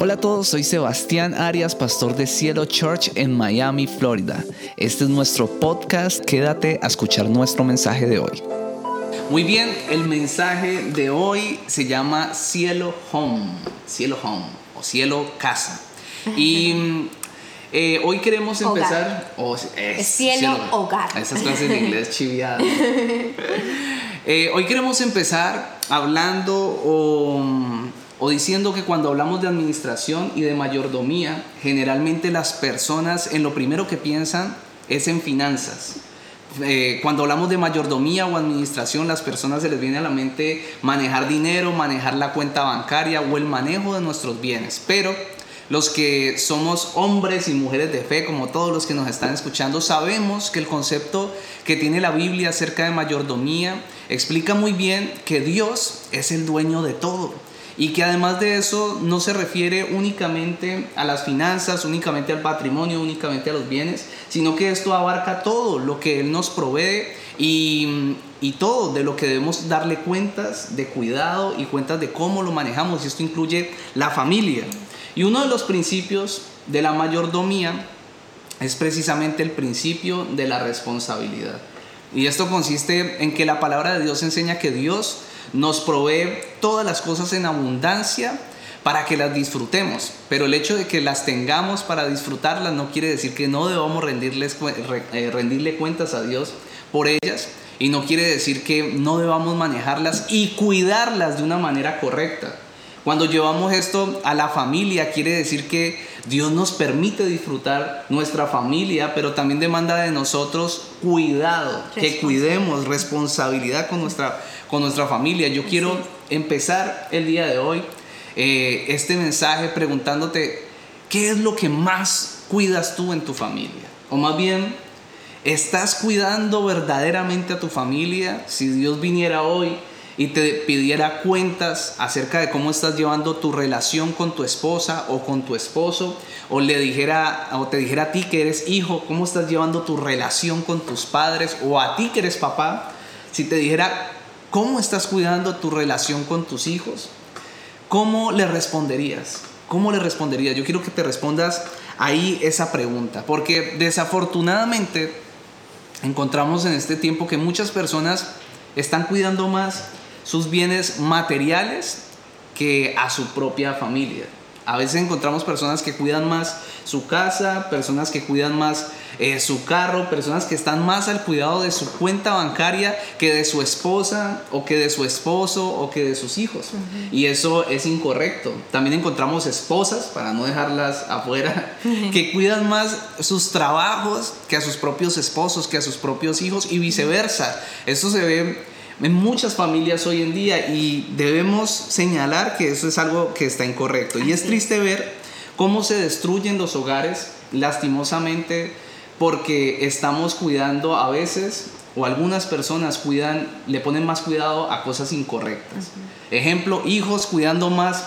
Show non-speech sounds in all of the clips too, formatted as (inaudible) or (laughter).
Hola a todos, soy Sebastián Arias, pastor de Cielo Church en Miami, Florida. Este es nuestro podcast, quédate a escuchar nuestro mensaje de hoy. Muy bien, el mensaje de hoy se llama Cielo Home, Cielo Home o Cielo Casa. Y eh, hoy queremos empezar... Oh, es, cielo, hogar. Esas clases de inglés chiviadas. (laughs) Eh, hoy queremos empezar hablando o o diciendo que cuando hablamos de administración y de mayordomía, generalmente las personas en lo primero que piensan es en finanzas. Eh, cuando hablamos de mayordomía o administración, las personas se les viene a la mente manejar dinero, manejar la cuenta bancaria o el manejo de nuestros bienes. Pero los que somos hombres y mujeres de fe, como todos los que nos están escuchando, sabemos que el concepto que tiene la Biblia acerca de mayordomía explica muy bien que Dios es el dueño de todo y que además de eso no se refiere únicamente a las finanzas, únicamente al patrimonio, únicamente a los bienes, sino que esto abarca todo lo que Él nos provee y, y todo de lo que debemos darle cuentas de cuidado y cuentas de cómo lo manejamos y esto incluye la familia. Y uno de los principios de la mayordomía es precisamente el principio de la responsabilidad. Y esto consiste en que la palabra de Dios enseña que Dios nos provee todas las cosas en abundancia para que las disfrutemos. Pero el hecho de que las tengamos para disfrutarlas no quiere decir que no debamos rendirles, eh, rendirle cuentas a Dios por ellas. Y no quiere decir que no debamos manejarlas y cuidarlas de una manera correcta. Cuando llevamos esto a la familia, quiere decir que Dios nos permite disfrutar nuestra familia, pero también demanda de nosotros cuidado, que cuidemos, responsabilidad con nuestra con nuestra familia. Yo quiero empezar el día de hoy eh, este mensaje preguntándote, ¿qué es lo que más cuidas tú en tu familia? O más bien, ¿estás cuidando verdaderamente a tu familia? Si Dios viniera hoy y te pidiera cuentas acerca de cómo estás llevando tu relación con tu esposa o con tu esposo, o le dijera o te dijera a ti que eres hijo, cómo estás llevando tu relación con tus padres, o a ti que eres papá, si te dijera ¿Cómo estás cuidando tu relación con tus hijos? ¿Cómo le responderías? ¿Cómo le responderías? Yo quiero que te respondas ahí esa pregunta, porque desafortunadamente encontramos en este tiempo que muchas personas están cuidando más sus bienes materiales que a su propia familia. A veces encontramos personas que cuidan más su casa, personas que cuidan más eh, su carro, personas que están más al cuidado de su cuenta bancaria que de su esposa o que de su esposo o que de sus hijos. Y eso es incorrecto. También encontramos esposas, para no dejarlas (laughs) afuera, que cuidan más sus trabajos que a sus propios esposos, que a sus propios hijos y viceversa. Eso se ve en muchas familias hoy en día y debemos señalar que eso es algo que está incorrecto. Y es triste ver cómo se destruyen los hogares lastimosamente porque estamos cuidando a veces o algunas personas cuidan, le ponen más cuidado a cosas incorrectas. Ejemplo, hijos cuidando más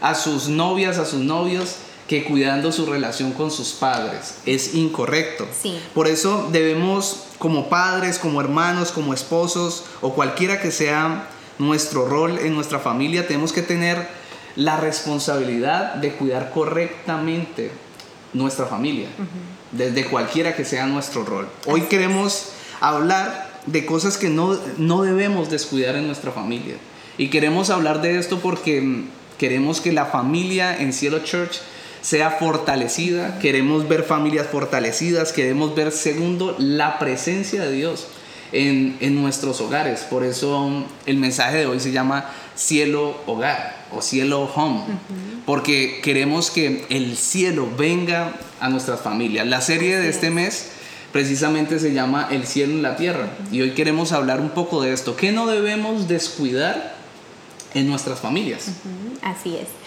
a sus novias, a sus novios, que cuidando su relación con sus padres. Es incorrecto. Por eso debemos, como padres, como hermanos, como esposos o cualquiera que sea nuestro rol en nuestra familia, tenemos que tener la responsabilidad de cuidar correctamente nuestra familia, desde cualquiera que sea nuestro rol. Hoy queremos hablar de cosas que no, no debemos descuidar en nuestra familia. Y queremos hablar de esto porque queremos que la familia en Cielo Church sea fortalecida, queremos ver familias fortalecidas, queremos ver, segundo, la presencia de Dios en, nuestros hogares. Por eso el mensaje de hoy se llama cielo hogar o cielo home, porque queremos que el cielo venga a nuestras familias. La serie de este mes precisamente se llama El cielo en la tierra y hoy queremos hablar un poco de esto. ¿Qué no debemos descuidar en nuestras familias? Así es.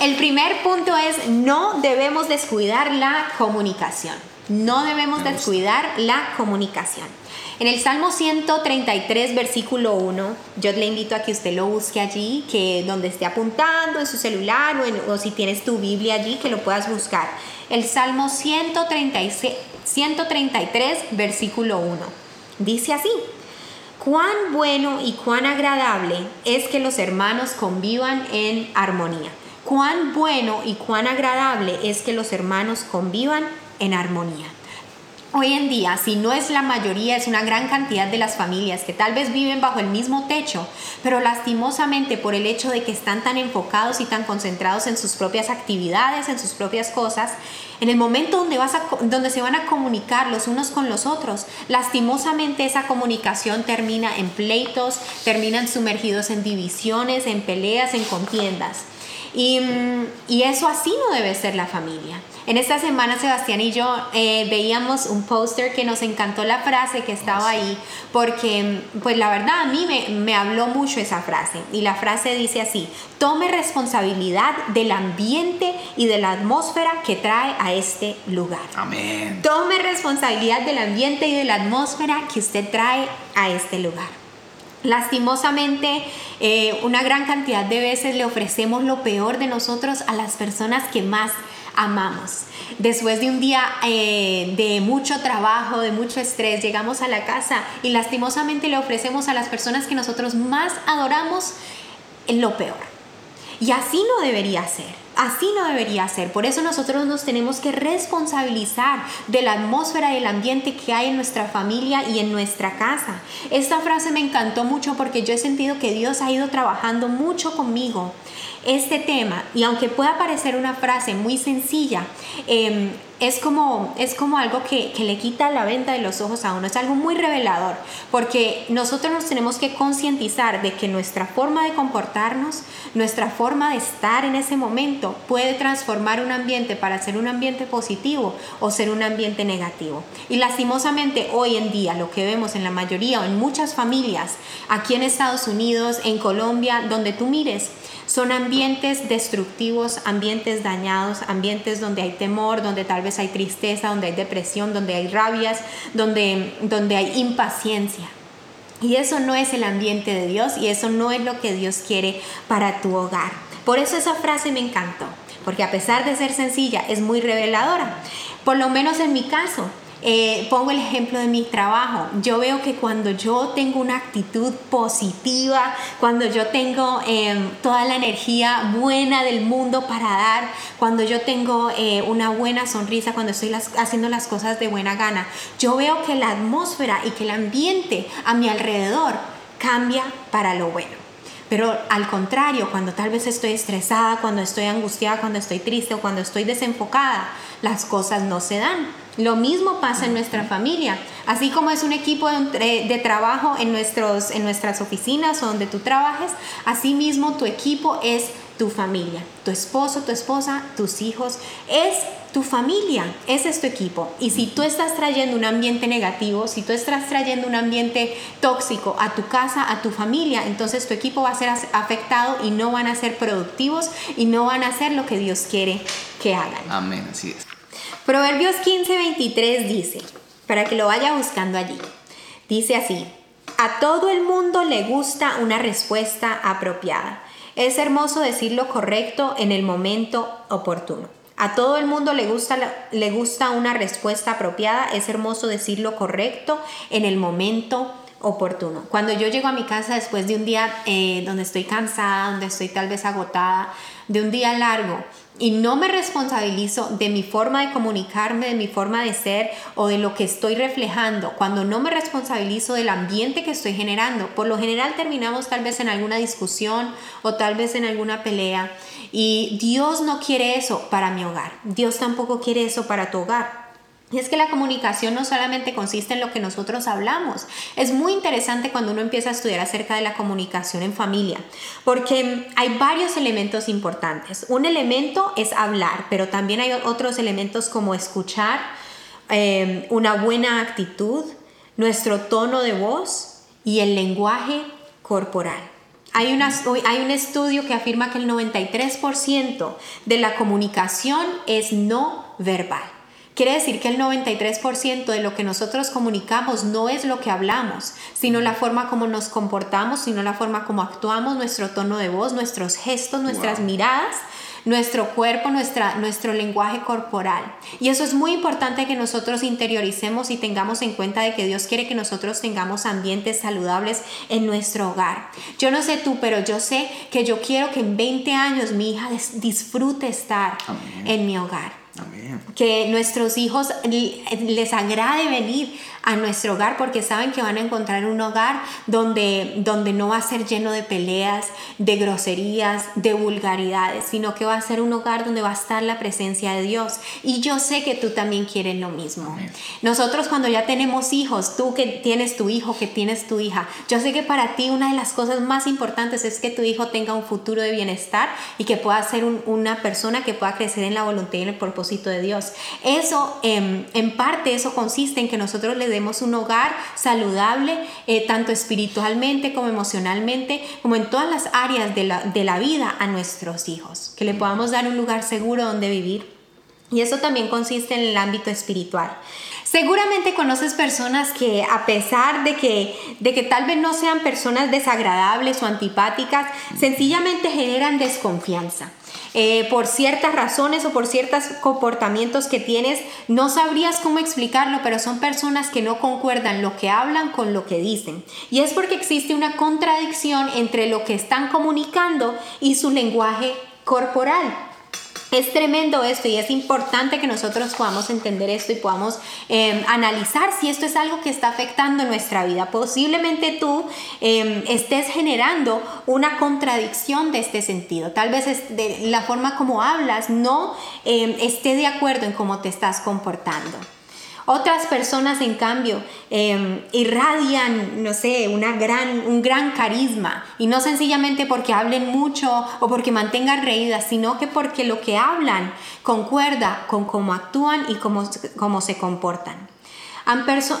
El primer punto es no debemos descuidar la comunicación. No debemos descuidar la comunicación. En el Salmo 133, versículo 1, yo le invito a que usted lo busque allí, que donde esté apuntando en su celular o, o si tienes tu Biblia allí, que lo puedas buscar. El Salmo 136, 133, versículo 1. Dice así, cuán bueno y cuán agradable es que los hermanos convivan en armonía. Cuán bueno y cuán agradable es que los hermanos convivan en armonía. Hoy en día, si no es la mayoría, es una gran cantidad de las familias que tal vez viven bajo el mismo techo, pero lastimosamente por el hecho de que están tan enfocados y tan concentrados en sus propias actividades, en sus propias cosas, en el momento donde, donde se van a comunicar los unos con los otros, lastimosamente esa comunicación termina en pleitos, terminan sumergidos en divisiones, en peleas, en contiendas. Y, y eso así no debe ser la familia. En esta semana Sebastián y yo eh, veíamos un póster que nos encantó la frase que estaba ahí, porque pues la verdad a mí me, me habló mucho esa frase. Y la frase dice así, tome responsabilidad del ambiente y de la atmósfera que trae a este lugar. Amén. Tome responsabilidad del ambiente y de la atmósfera que usted trae a este lugar. Lastimosamente, eh, una gran cantidad de veces le ofrecemos lo peor de nosotros a las personas que más amamos. Después de un día eh, de mucho trabajo, de mucho estrés, llegamos a la casa y lastimosamente le ofrecemos a las personas que nosotros más adoramos lo peor. Y así no debería ser. Así no debería ser. Por eso nosotros nos tenemos que responsabilizar de la atmósfera y el ambiente que hay en nuestra familia y en nuestra casa. Esta frase me encantó mucho porque yo he sentido que Dios ha ido trabajando mucho conmigo este tema, y aunque pueda parecer una frase muy sencilla, em, es, como, es como algo que, que, le quita la venta de los ojos a uno, es algo muy revelador, porque nosotros nos tenemos que concientizar de que nuestra forma de comportarnos, nuestra forma de estar en ese momento puede transformar un ambiente para ser un ambiente positivo o ser un ambiente negativo. Y lastimosamente hoy en día lo que vemos en la mayoría o en muchas familias, aquí en Estados Unidos, en Colombia, donde tú mires, son ambientes destructivos, ambientes dañados, ambientes donde hay temor, donde tal vez hay tristeza, donde hay depresión, donde hay rabias, donde, donde hay impaciencia. Y eso no es el ambiente de Dios y eso no es lo que Dios quiere para tu hogar. Por eso esa frase me encantó, porque a pesar de ser sencilla, es muy reveladora. Por lo menos en mi caso, eh, pongo el ejemplo de mi trabajo. Yo veo que cuando yo tengo una actitud positiva, cuando yo tengo em, toda la energía buena del mundo para dar, cuando yo tengo eh, una buena sonrisa, cuando estoy haciendo las cosas de buena gana, yo veo que la atmósfera y que el ambiente a mi alrededor cambia para lo bueno. Pero al contrario, cuando tal vez estoy estresada, cuando estoy angustiada, cuando estoy triste o cuando estoy desenfocada, las cosas no se dan. Lo mismo pasa en nuestra familia. Así como es un equipo de, trabajo en, nuestros, en nuestras oficinas o donde tú trabajes, así mismo tu equipo es tu familia. Tu esposo, tu esposa, tus hijos. Es tu familia, ese es tu equipo. Y si tú estás trayendo un ambiente negativo, si tú estás trayendo un ambiente tóxico a tu casa, a tu familia, entonces tu equipo va a ser afectado y no van a ser productivos y no van a hacer lo que Dios quiere que hagan. Amén, así es. Proverbios 15:23 dice, para que lo vaya buscando allí, dice así, a todo el mundo le gusta una respuesta apropiada. Es hermoso decir lo correcto en el momento oportuno. A todo el mundo le gusta, le gusta una respuesta apropiada. Es hermoso decir lo correcto en el momento oportuno. Cuando yo llego a mi casa después de un día eh, donde estoy cansada, donde estoy tal vez agotada, de un día largo, y no me responsabilizo de mi forma de comunicarme, de mi forma de ser o de lo que estoy reflejando, cuando no me responsabilizo del ambiente que estoy generando, por lo general terminamos tal vez en alguna discusión o tal vez en alguna pelea. Y Dios no quiere eso para mi hogar. Dios tampoco quiere eso para tu hogar. Y es que la comunicación no solamente consiste en lo que nosotros hablamos. Es muy interesante cuando uno empieza a estudiar acerca de la comunicación en familia, porque hay varios elementos importantes. Un elemento es hablar, pero también hay otros elementos como escuchar, eh, una buena actitud, nuestro tono de voz y el lenguaje corporal. Hay, hay un estudio que afirma que el 93% de la comunicación es no verbal. Quiere decir que el 93% de lo que nosotros comunicamos no es lo que hablamos, sino la forma como nos comportamos, sino la forma como actuamos, nuestro tono de voz, nuestros gestos, nuestras miradas, nuestro cuerpo, nuestra, nuestro lenguaje corporal. Y eso es muy importante que nosotros interioricemos y tengamos en cuenta de que Dios quiere que nosotros tengamos ambientes saludables en nuestro hogar. Yo no sé tú, pero yo sé que yo quiero que en 20 años mi hija disfrute estar en mi hogar. Que nuestros hijos les agrade venir a nuestro hogar porque saben que van a encontrar un hogar donde, donde no va a ser lleno de peleas, de groserías, de vulgaridades, sino que va a ser un hogar donde va a estar la presencia de Dios. Y yo sé que tú también quieres lo mismo. Nosotros cuando ya tenemos hijos, tú que tienes tu hijo, que tienes tu hija, yo sé que para ti una de las cosas más importantes es que tu hijo tenga un futuro de bienestar y que pueda ser una persona que pueda crecer en la voluntad y en el propósito de Dios. Eso, em, en parte, eso consiste en que nosotros le demos un hogar saludable, eh, tanto espiritualmente como emocionalmente, como en todas las áreas de la, de la vida a nuestros hijos, que le podamos dar un lugar seguro donde vivir. Y eso también consiste en el ámbito espiritual. Seguramente conoces personas que a pesar de que, de que tal vez no sean personas desagradables o antipáticas, sencillamente generan desconfianza. Eh, por ciertas razones o por ciertos comportamientos que tienes, no sabrías cómo explicarlo, pero son personas que no concuerdan lo que hablan con lo que dicen. Y es porque existe una contradicción entre lo que están comunicando y su lenguaje corporal. Es tremendo esto y es importante que nosotros podamos entender esto y podamos em, analizar si esto es algo que está afectando nuestra vida. Posiblemente tú em, estés generando una contradicción de este sentido. Tal vez de la forma como hablas no em, esté de acuerdo en cómo te estás comportando. Otras personas, en cambio, em, irradian, no sé, una gran, un gran carisma. Y no sencillamente porque hablen mucho o porque mantengan reídas, sino que porque lo que hablan concuerda con cómo actúan y cómo, cómo se comportan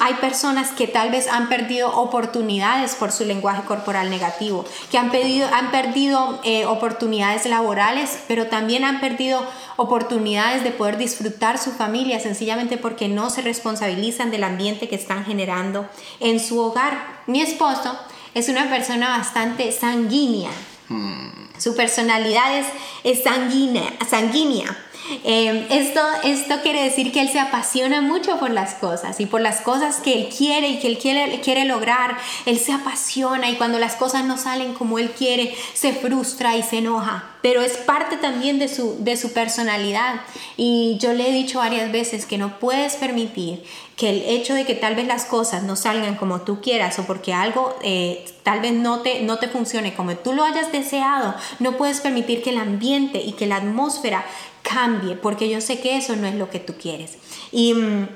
hay personas que tal vez han perdido oportunidades por su lenguaje corporal negativo, que han, han perdido eh, oportunidades laborales, pero también han perdido oportunidades de poder disfrutar su familia sencillamente porque no se responsabilizan del ambiente que están generando en su hogar. Mi esposo es una persona bastante sanguínea. Hmm. Su personalidad es, sanguínea, sanguínea Em, esto, esto quiere decir que él se apasiona mucho por las cosas y por las cosas que él quiere y que él quiere, quiere lograr. Él se apasiona y cuando las cosas no salen como él quiere, se frustra y se enoja. Pero es parte también de su, de su personalidad. Y yo le he dicho varias veces que no puedes permitir que el hecho de que tal vez las cosas no salgan como tú quieras o porque algo eh, tal vez no te, no te funcione como tú lo hayas deseado, no puedes permitir que el ambiente y que la atmósfera cambie, porque yo sé que eso no es lo que tú quieres. Y, mm,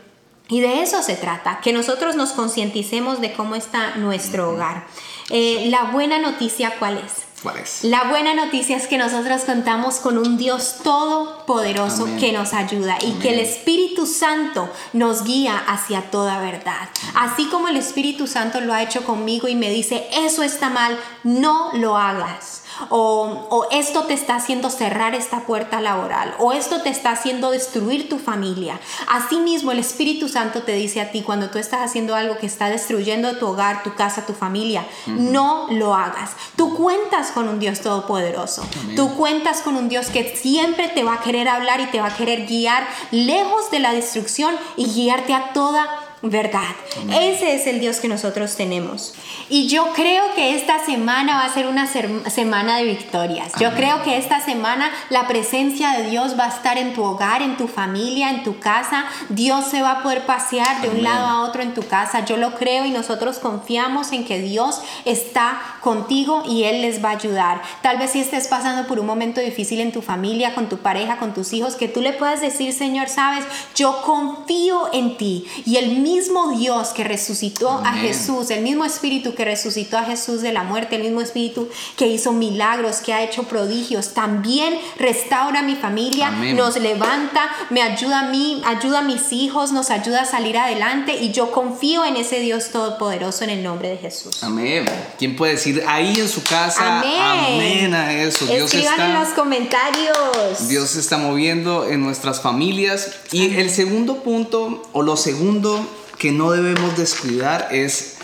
y de eso se trata, que nosotros nos concienticemos de cómo está nuestro hogar. Eh, la buena noticia, ¿cuál es? ¿Cuál es? La buena noticia es que nosotros contamos con un Dios todopoderoso que nos ayuda y que el Espíritu Santo nos guía hacia toda verdad. Así como el Espíritu Santo lo ha hecho conmigo y me dice, eso está mal, no lo hagas o, esto te está haciendo cerrar esta puerta laboral, o esto te está haciendo destruir tu familia. Asimismo, el Espíritu Santo te dice a ti cuando tú estás haciendo algo que está destruyendo tu hogar, tu casa, tu familia, no lo hagas. Tú cuentas con un Dios todopoderoso. Tú cuentas con un Dios que siempre te va a querer hablar y te va a querer guiar lejos de la destrucción y guiarte a toda verdad. Ese es el Dios que nosotros tenemos. Y yo creo que esta semana va a ser una semana de victorias. Yo creo que esta semana la presencia de Dios va a estar en tu hogar, en tu familia, en tu casa. Dios se va a poder pasear de un lado a otro en tu casa. Yo lo creo y nosotros confiamos en que Dios está contigo y Él les va a ayudar. Tal vez si estés pasando por un momento difícil en tu familia, con tu pareja, con tus hijos, que tú le puedas decir, Señor, sabes, yo confío en ti y el mismo Dios que resucitó a Jesús, el mismo Espíritu que resucitó a Jesús de la muerte, el mismo Espíritu que hizo milagros, que ha hecho prodigios, también restaura mi familia, nos levanta, me ayuda a mí, ayuda a mis hijos, nos ayuda a salir adelante y yo confío en ese Dios todopoderoso en el nombre de Jesús. Amén. ¿Quién puede decir ahí en su casa? Amén, a eso. Dios está, en los comentarios. Dios se está moviendo en nuestras familias. Y el segundo punto, o lo segundo que no debemos descuidar es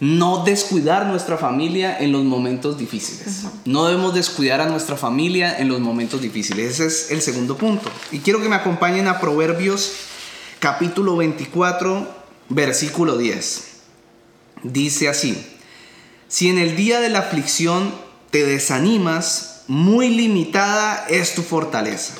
no descuidar nuestra familia en los momentos difíciles. No debemos descuidar a nuestra familia en los momentos difíciles. Ese es el segundo punto. Y quiero que me acompañen a Proverbios capítulo 24, versículo 10. Dice así, si en el día de la aflicción te desanimas, muy limitada es tu fortaleza.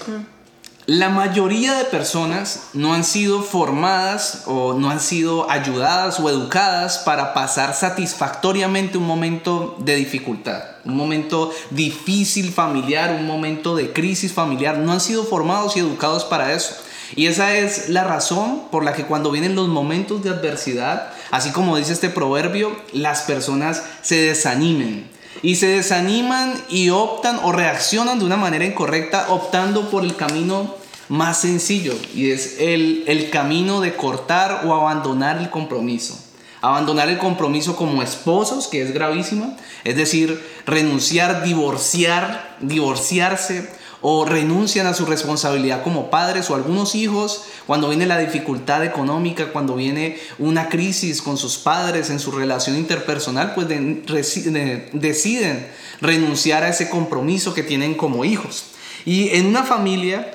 La mayoría de personas no han sido formadas o no han sido ayudadas o educadas para pasar satisfactoriamente un momento de dificultad, un momento difícil familiar, un momento de crisis familiar. No han sido formados y educados para eso. Y esa es la razón por la que cuando vienen los momentos de adversidad, así como dice este proverbio, las personas se desanimen, y se desaniman y optan o reaccionan de una manera incorrecta optando por el camino más sencillo y es el, el camino de cortar o abandonar el compromiso. Abandonar el compromiso como esposos, que es gravísima, es decir, renunciar, divorciar, divorciarse o renuncian a su responsabilidad como padres o algunos hijos cuando viene la dificultad económica, cuando viene una crisis con sus padres en su relación interpersonal, pues deciden renunciar a ese compromiso que tienen como hijos. Y en una familia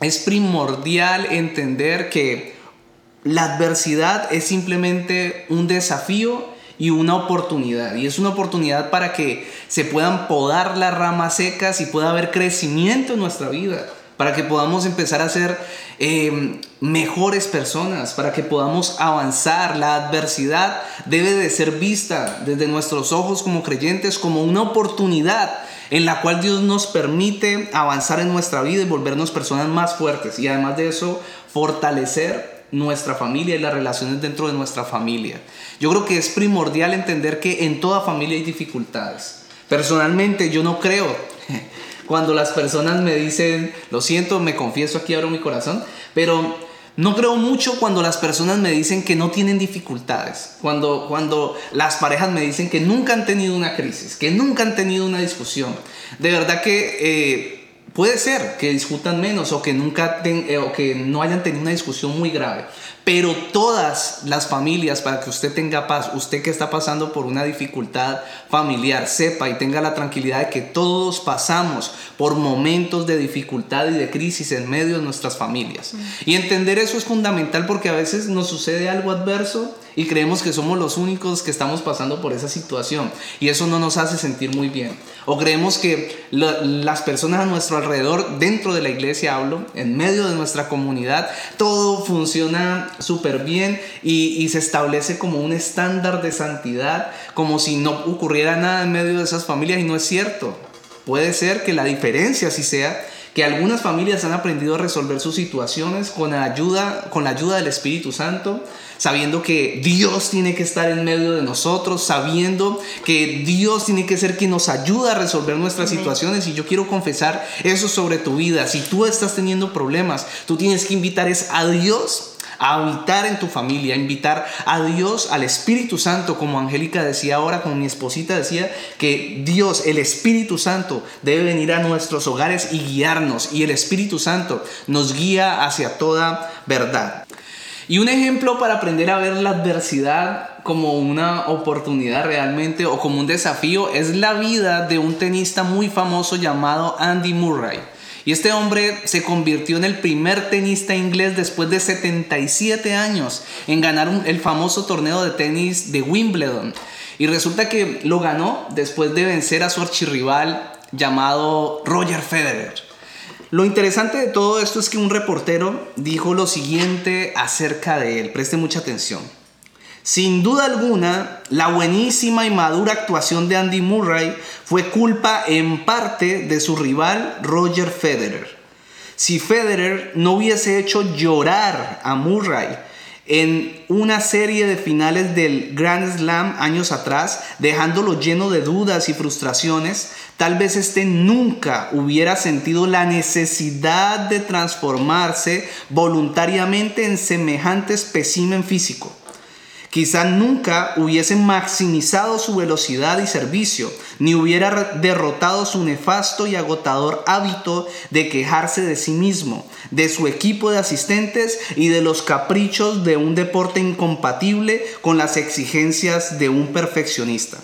es primordial entender que la adversidad es simplemente un desafío y una oportunidad. Y es una oportunidad para que se puedan podar las ramas secas y pueda haber crecimiento en nuestra vida. Para que podamos empezar a ser eh, mejores personas, para que podamos avanzar. La adversidad debe de ser vista desde nuestros ojos como creyentes como una oportunidad en la cual Dios nos permite avanzar en nuestra vida y volvernos personas más fuertes. Y además de eso, fortalecer nuestra familia y las relaciones dentro de nuestra familia. Yo creo que es primordial entender que en toda familia hay dificultades. Personalmente yo no creo (laughs) cuando las personas me dicen, lo siento, me confieso aquí, abro mi corazón, pero no creo mucho cuando las personas me dicen que no tienen dificultades, cuando, cuando las parejas me dicen que nunca han tenido una crisis, que nunca han tenido una discusión. De verdad que eh, Puede ser que discutan menos o que nunca eh, o que no hayan tenido una discusión muy grave, pero todas las familias, para que usted tenga paz, usted que está pasando por una dificultad familiar, sepa y tenga la tranquilidad de que todos pasamos por momentos de dificultad y de crisis en medio de nuestras familias. Y entender eso es fundamental porque a veces nos sucede algo adverso y creemos que somos los únicos que estamos pasando por esa situación y eso no nos hace sentir muy bien. O creemos que las personas a nuestro alrededor, dentro de la iglesia hablo, en medio de nuestra comunidad, todo funciona súper bien y, y se establece como un estándar de santidad, como si no ocurriera nada en medio de esas familias y no es cierto. Puede ser que la diferencia sí sea que algunas familias han aprendido a resolver sus situaciones con, ayuda, con la ayuda del Espíritu Santo, sabiendo que Dios tiene que estar en medio de nosotros, sabiendo que Dios tiene que ser quien nos ayuda a resolver nuestras situaciones. Y yo quiero confesar eso sobre tu vida. Si tú estás teniendo problemas, tú tienes que invitar es a Dios a habitar en tu familia, a invitar a Dios, al Espíritu Santo, como Angélica decía ahora, como mi esposita decía, que Dios, el Espíritu Santo, debe venir a nuestros hogares y guiarnos, y el Espíritu Santo nos guía hacia toda verdad. Y un ejemplo para aprender a ver la adversidad como una oportunidad realmente o como un desafío es la vida de un tenista muy famoso llamado Andy Murray. Y este hombre se convirtió en el primer tenista inglés después de 77 años en ganar el famoso torneo de tenis de Wimbledon. Y resulta que lo ganó después de vencer a su archirrival llamado Roger Federer. Lo interesante de todo esto es que un reportero dijo lo siguiente acerca de él. Preste mucha atención. Sin duda alguna, la buenísima y madura actuación de Andy Murray fue culpa en parte de su rival Roger Federer. Si Federer no hubiese hecho llorar a Murray en una serie de finales del Grand Slam años atrás, dejándolo lleno de dudas y frustraciones, tal vez este nunca hubiera sentido la necesidad de transformarse voluntariamente en semejante espécimen físico quizá nunca hubiese maximizado su velocidad y servicio, ni hubiera derrotado su nefasto y agotador hábito de quejarse de sí mismo, de su equipo de asistentes y de los caprichos de un deporte incompatible con las exigencias de un perfeccionista.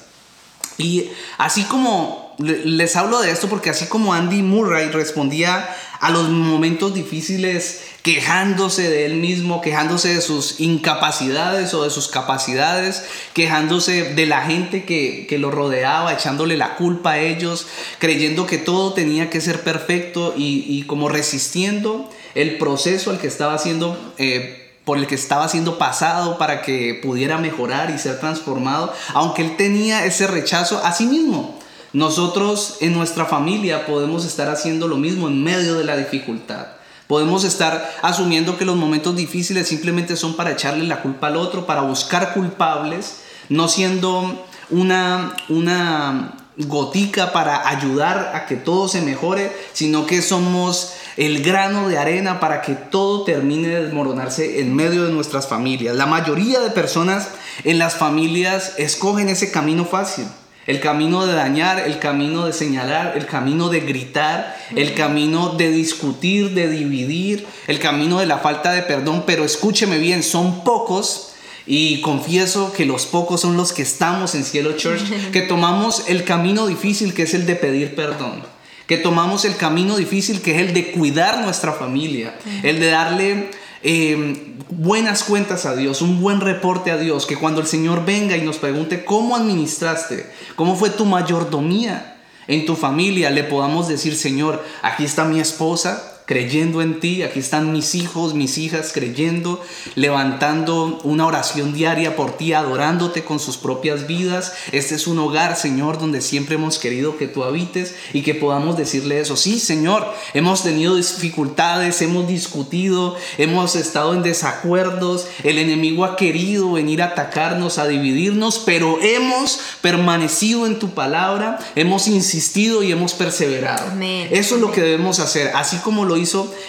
Y así como les hablo de esto porque así como Andy Murray respondía a los momentos difíciles quejándose de él mismo, quejándose de sus incapacidades o de sus capacidades, quejándose de la gente que, lo rodeaba, echándole la culpa a ellos, creyendo que todo tenía que ser perfecto y, como resistiendo el proceso al que estaba haciendo. Eh, por el que estaba siendo pasado para que pudiera mejorar y ser transformado, aunque él tenía ese rechazo a sí mismo. Nosotros en nuestra familia podemos estar haciendo lo mismo en medio de la dificultad. Podemos estar asumiendo que los momentos difíciles simplemente son para echarle la culpa al otro, para buscar culpables, no siendo una, una gotica para ayudar a que todo se mejore, sino que somos el grano de arena para que todo termine de desmoronarse en medio de nuestras familias. La mayoría de personas en las familias escogen ese camino fácil. El camino de dañar, el camino de señalar, el camino de gritar, el camino de discutir, de dividir, el camino de la falta de perdón. Pero escúcheme bien, son pocos y confieso que los pocos son los que estamos en Cielo Church, (laughs) que tomamos el camino difícil que es el de pedir perdón, que tomamos el camino difícil que es el de cuidar nuestra familia, el de darle eh, buenas cuentas a Dios, un buen reporte a Dios, que cuando el Señor venga y nos pregunte cómo administraste, cómo fue tu mayordomía en tu familia, le podamos decir, Señor, aquí está mi esposa, creyendo en ti. Aquí están mis hijos, mis hijas creyendo, levantando una oración diaria por ti, adorándote con sus propias vidas. Este es un hogar, Señor, donde siempre hemos querido que tú habites y que podamos decirle eso. Sí, Señor, hemos tenido dificultades, hemos discutido, hemos estado en desacuerdos, el enemigo ha querido venir a atacarnos, a dividirnos, pero hemos permanecido en tu palabra, hemos insistido y hemos perseverado. Eso es lo que debemos hacer, así como lo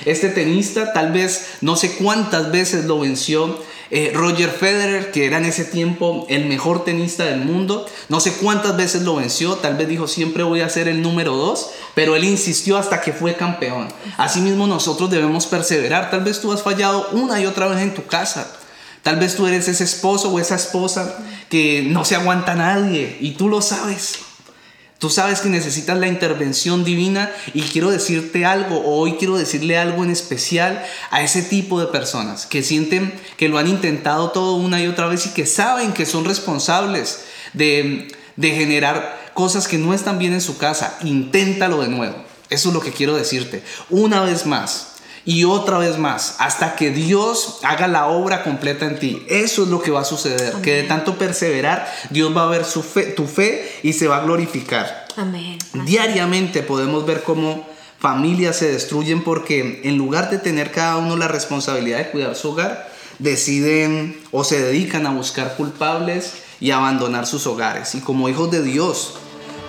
este tenista, tal vez no sé cuántas veces lo venció eh, Roger Federer, que era en ese tiempo el mejor tenista del mundo, no sé cuántas veces lo venció, tal vez dijo siempre voy a ser el número dos, pero él insistió hasta que fue campeón. Asimismo nosotros debemos perseverar, tal vez tú has fallado una y otra vez en tu casa. Tal vez tú eres ese esposo o esa esposa que no se aguanta a nadie y tú lo sabes. Tú sabes que necesitas la intervención divina y quiero decirte algo, o hoy quiero decirle algo en especial a ese tipo de personas que sienten que lo han intentado todo una y otra vez y que saben que son responsables de, de generar cosas que no están bien en su casa. Inténtalo de nuevo. Eso es lo que quiero decirte. Una vez más, y otra vez más, hasta que Dios haga la obra completa en ti. Eso es lo que va a suceder, que de tanto perseverar, Dios va a ver su fe, tu fe y se va a glorificar. Amén. Diariamente podemos ver cómo familias se destruyen porque en lugar de tener cada uno la responsabilidad de cuidar su hogar, deciden o se dedican a buscar culpables y abandonar sus hogares. Y como hijos de Dios,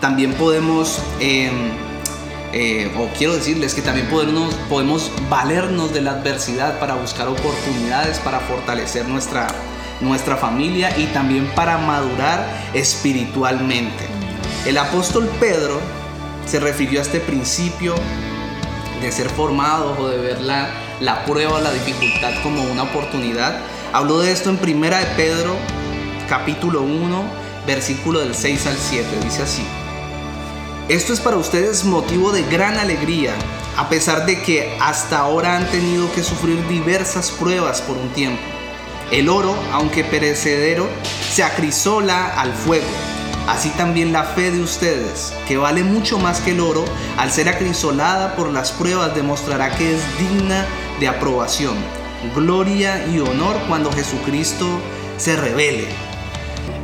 también podemos... Em, eh, o quiero decirles que también podemos, podemos valernos de la adversidad para buscar oportunidades, para fortalecer nuestra, nuestra familia y también para madurar espiritualmente. El apóstol Pedro se refirió a este principio de ser formado o de ver la, la prueba o la dificultad como una oportunidad. Habló de esto en Primera de Pedro, capítulo 1, versículo del 6 al 7. Dice así. Esto es para ustedes motivo de gran alegría, a pesar de que hasta ahora han tenido que sufrir diversas pruebas por un tiempo. El oro, aunque perecedero, se acrisola al fuego. Así también la fe de ustedes, que vale mucho más que el oro, al ser acrisolada por las pruebas, demostrará que es digna de aprobación, gloria y honor cuando Jesucristo se revele.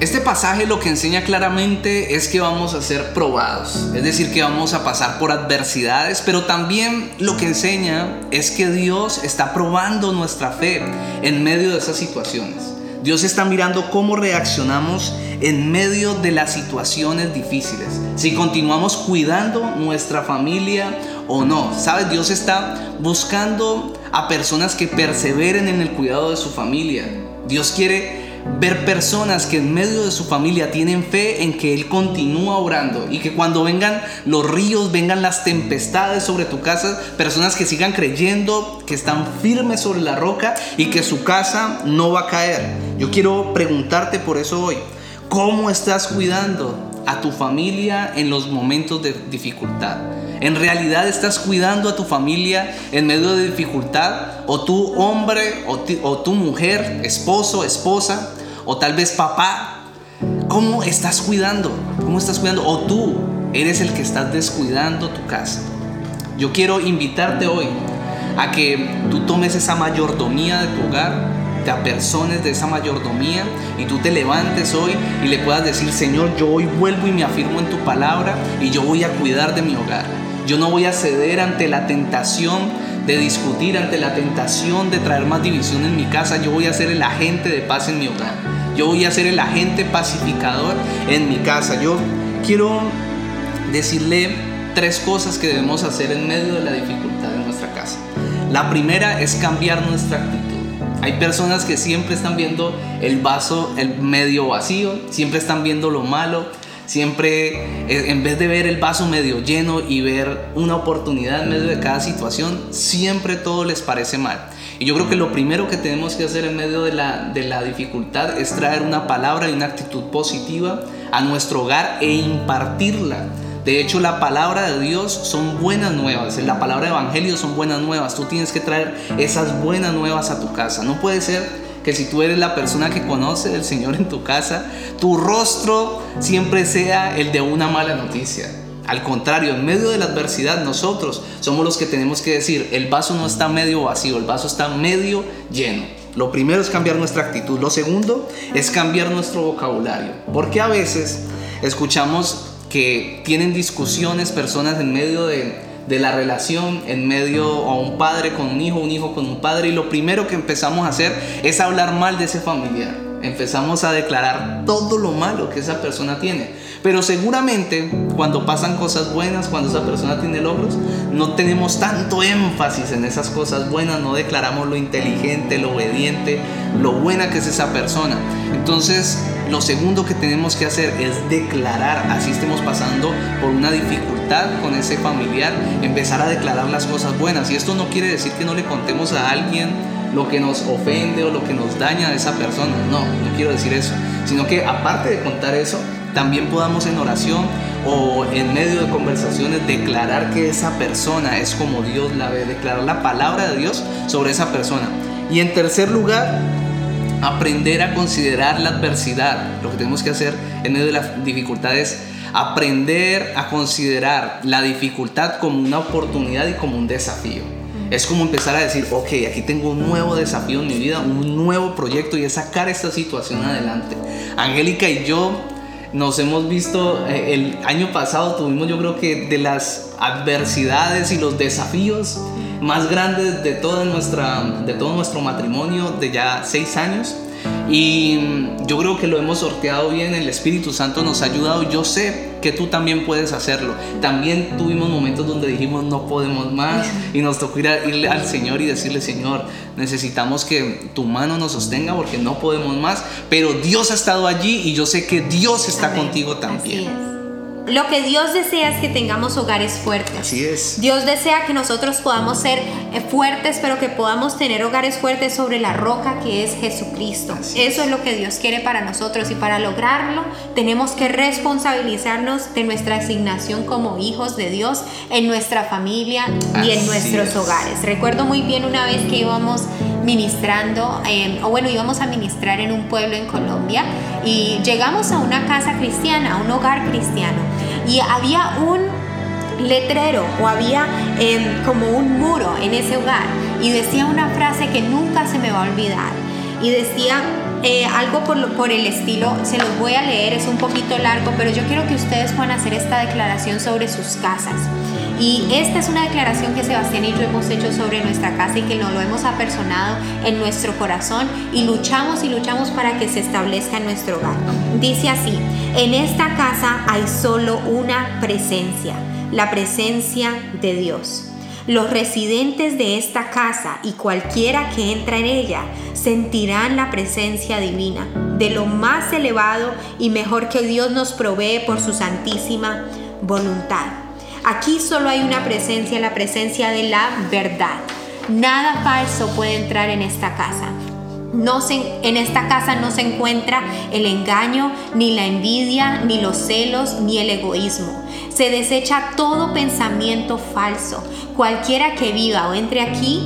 Este pasaje lo que enseña claramente es que vamos a ser probados, es decir, que vamos a pasar por adversidades, pero también lo que enseña es que Dios está probando nuestra fe en medio de esas situaciones. Dios está mirando cómo reaccionamos en medio de las situaciones difíciles. Si continuamos cuidando nuestra familia o no. ¿Sabes? Dios está buscando a personas que perseveren en el cuidado de su familia. Dios quiere ver personas que en medio de su familia tienen fe en que Él continúa orando y que cuando vengan los ríos, vengan las tempestades sobre tu casa, personas que sigan creyendo, que están firmes sobre la roca y que su casa no va a caer. Yo quiero preguntarte por eso hoy, ¿cómo estás cuidando a tu familia en los momentos de dificultad? ¿En realidad estás cuidando a tu familia en medio de dificultad? ¿O tu hombre o, o tu mujer, esposo, esposa, o tal vez papá? ¿Cómo estás cuidando? ¿Cómo estás cuidando? ¿O tú eres el que estás descuidando tu casa? Yo quiero invitarte hoy a que tú tomes esa mayordomía de tu hogar, te apersones de esa mayordomía y tú te levantes hoy y le puedas decir, Señor, yo hoy vuelvo y me afirmo en tu palabra y yo voy a cuidar de mi hogar. Yo no voy a ceder ante la tentación de discutir, ante la tentación de traer más división en mi casa. Yo voy a ser el agente de paz en mi hogar. Yo voy a ser el agente pacificador en mi casa. Yo quiero decirle tres cosas que debemos hacer en medio de la dificultad en nuestra casa. La primera es cambiar nuestra actitud. Hay personas que siempre están viendo el vaso, el medio vacío, siempre están viendo lo malo, Siempre, eh, en vez de ver el vaso medio lleno y ver una oportunidad en medio de cada situación, siempre todo les parece mal. Y yo creo que lo primero que tenemos que hacer en medio de la, de la dificultad es traer una palabra y una actitud positiva a nuestro hogar e impartirla. De hecho, la palabra de Dios son buenas nuevas. La palabra de evangelio son buenas nuevas. Tú tienes que traer esas buenas nuevas a tu casa. No puede ser que si tú eres la persona que conoce al Señor en tu casa, tu rostro siempre sea el de una mala noticia. Al contrario, en medio de la adversidad nosotros somos los que tenemos que decir, el vaso no está medio vacío, el vaso está medio lleno. Lo primero es cambiar nuestra actitud. Lo segundo es cambiar nuestro vocabulario. Porque a veces escuchamos que tienen discusiones personas en medio de, de la relación en medio a un padre con un hijo, un hijo con un padre y lo primero que empezamos a hacer es hablar mal de ese familiar. Empezamos a declarar todo lo malo que esa persona tiene. Pero seguramente cuando pasan cosas buenas, cuando esa persona tiene logros, no tenemos tanto énfasis en esas cosas buenas, no declaramos lo inteligente, lo obediente, lo buena que es esa persona. Entonces, lo segundo que tenemos que hacer es declarar, así estemos pasando por una dificultad con ese familiar, empezar a declarar las cosas buenas. Y esto no quiere decir que no le contemos a alguien lo que nos ofende o lo que nos daña a esa persona. No, no quiero decir eso. Sino que aparte de contar eso, también podamos en oración o en medio de conversaciones declarar que esa persona es como Dios la ve, declarar la palabra de Dios sobre esa persona. Y en tercer lugar, aprender a considerar la adversidad. Lo que tenemos que hacer en medio de las dificultades aprender a considerar la dificultad como una oportunidad y como un desafío. Es como empezar a decir, ok, aquí tengo un nuevo desafío en mi vida, un nuevo proyecto y es sacar esta situación adelante. Angélica y yo nos hemos visto, eh, el año pasado tuvimos yo creo que de las adversidades y los desafíos más grandes de, toda nuestra, de todo nuestro matrimonio de ya seis años. Y yo creo que lo hemos sorteado bien, el Espíritu Santo nos ha ayudado. Yo sé que tú también puedes hacerlo. También tuvimos momentos donde dijimos no podemos más y nos tocó ir, al Señor y decirle, Señor, necesitamos que tu mano nos sostenga porque no podemos más. Pero Dios ha estado allí y yo sé que Dios está contigo también. Lo que Dios desea es que tengamos hogares fuertes. Así es. Dios desea que nosotros podamos ser eh, fuertes, pero que podamos tener hogares fuertes sobre la roca que es Jesucristo. Eso es. lo que Dios quiere para nosotros y para lograrlo tenemos que responsabilizarnos de nuestra asignación como hijos de Dios en nuestra familia y en nuestros hogares. Recuerdo muy bien una vez que íbamos ministrando, eh, o bueno, íbamos a ministrar en un pueblo en Colombia y llegamos a una casa cristiana, a un hogar cristiano y había un letrero o había em, como un muro en ese hogar y decía una frase que nunca se me va a olvidar y decía eh, algo por, por el estilo, se los voy a leer, es un poquito largo, pero yo quiero que ustedes puedan hacer esta declaración sobre sus casas. Y esta es una declaración que Sebastián y yo hemos hecho sobre nuestra casa y que nos lo hemos apersonado en nuestro corazón y luchamos y luchamos para que se establezca en nuestro hogar. Dice así, en esta casa hay solo una presencia, la presencia de Dios. Los residentes de esta casa y cualquiera que entra en ella sentirán la presencia divina de lo más elevado y mejor que Dios nos provee por su santísima voluntad. Aquí solo hay una presencia, la presencia de la verdad. Nada falso puede entrar en esta casa. No en esta casa no se encuentra el engaño, ni la envidia, ni los celos, ni el egoísmo. Se desecha todo pensamiento falso. Cualquiera que viva o entre aquí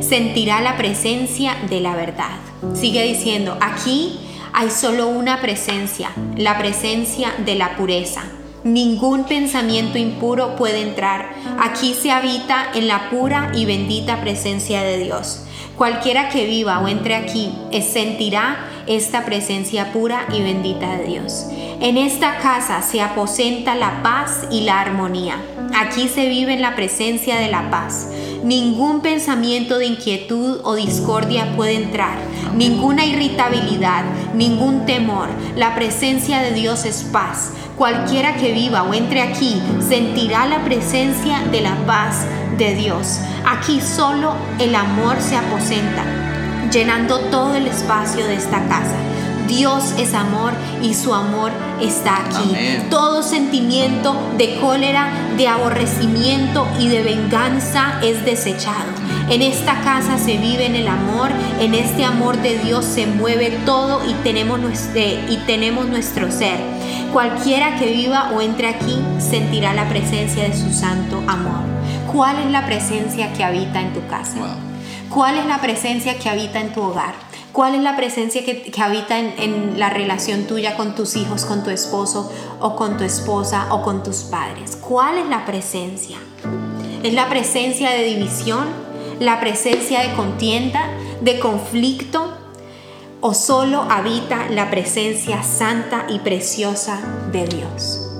sentirá la presencia de la verdad. Sigue diciendo, aquí hay solo una presencia, la presencia de la pureza. Ningún pensamiento impuro puede entrar. Aquí se habita en la pura y bendita presencia de Dios. Cualquiera que viva o entre aquí sentirá esta presencia pura y bendita de Dios. En esta casa se aposenta la paz y la armonía. Aquí se vive en la presencia de la paz. Ningún pensamiento de inquietud o discordia puede entrar, ninguna irritabilidad, ningún temor. La presencia de Dios es paz. Cualquiera que viva o entre aquí sentirá la presencia de la paz de Dios. Aquí solo el amor se aposenta, llenando todo el espacio de esta casa. Dios es amor y su amor está aquí. Todo sentimiento de cólera, de aborrecimiento y de venganza es desechado. En esta casa se vive en el amor, en este amor de Dios se mueve todo y tenemos nuestro, y tenemos nuestro ser. Cualquiera que viva o entre aquí sentirá la presencia de su santo amor. ¿Cuál es la presencia que habita en tu casa? ¿Cuál es la presencia que habita en tu hogar? ¿Cuál es la presencia que, habita en, en, la relación tuya con tus hijos, con tu esposo o con tu esposa o con tus padres? ¿Cuál es la presencia? ¿Es la presencia de división? ¿La presencia de contienda? ¿De conflicto? ¿O solo habita la presencia santa y preciosa de Dios?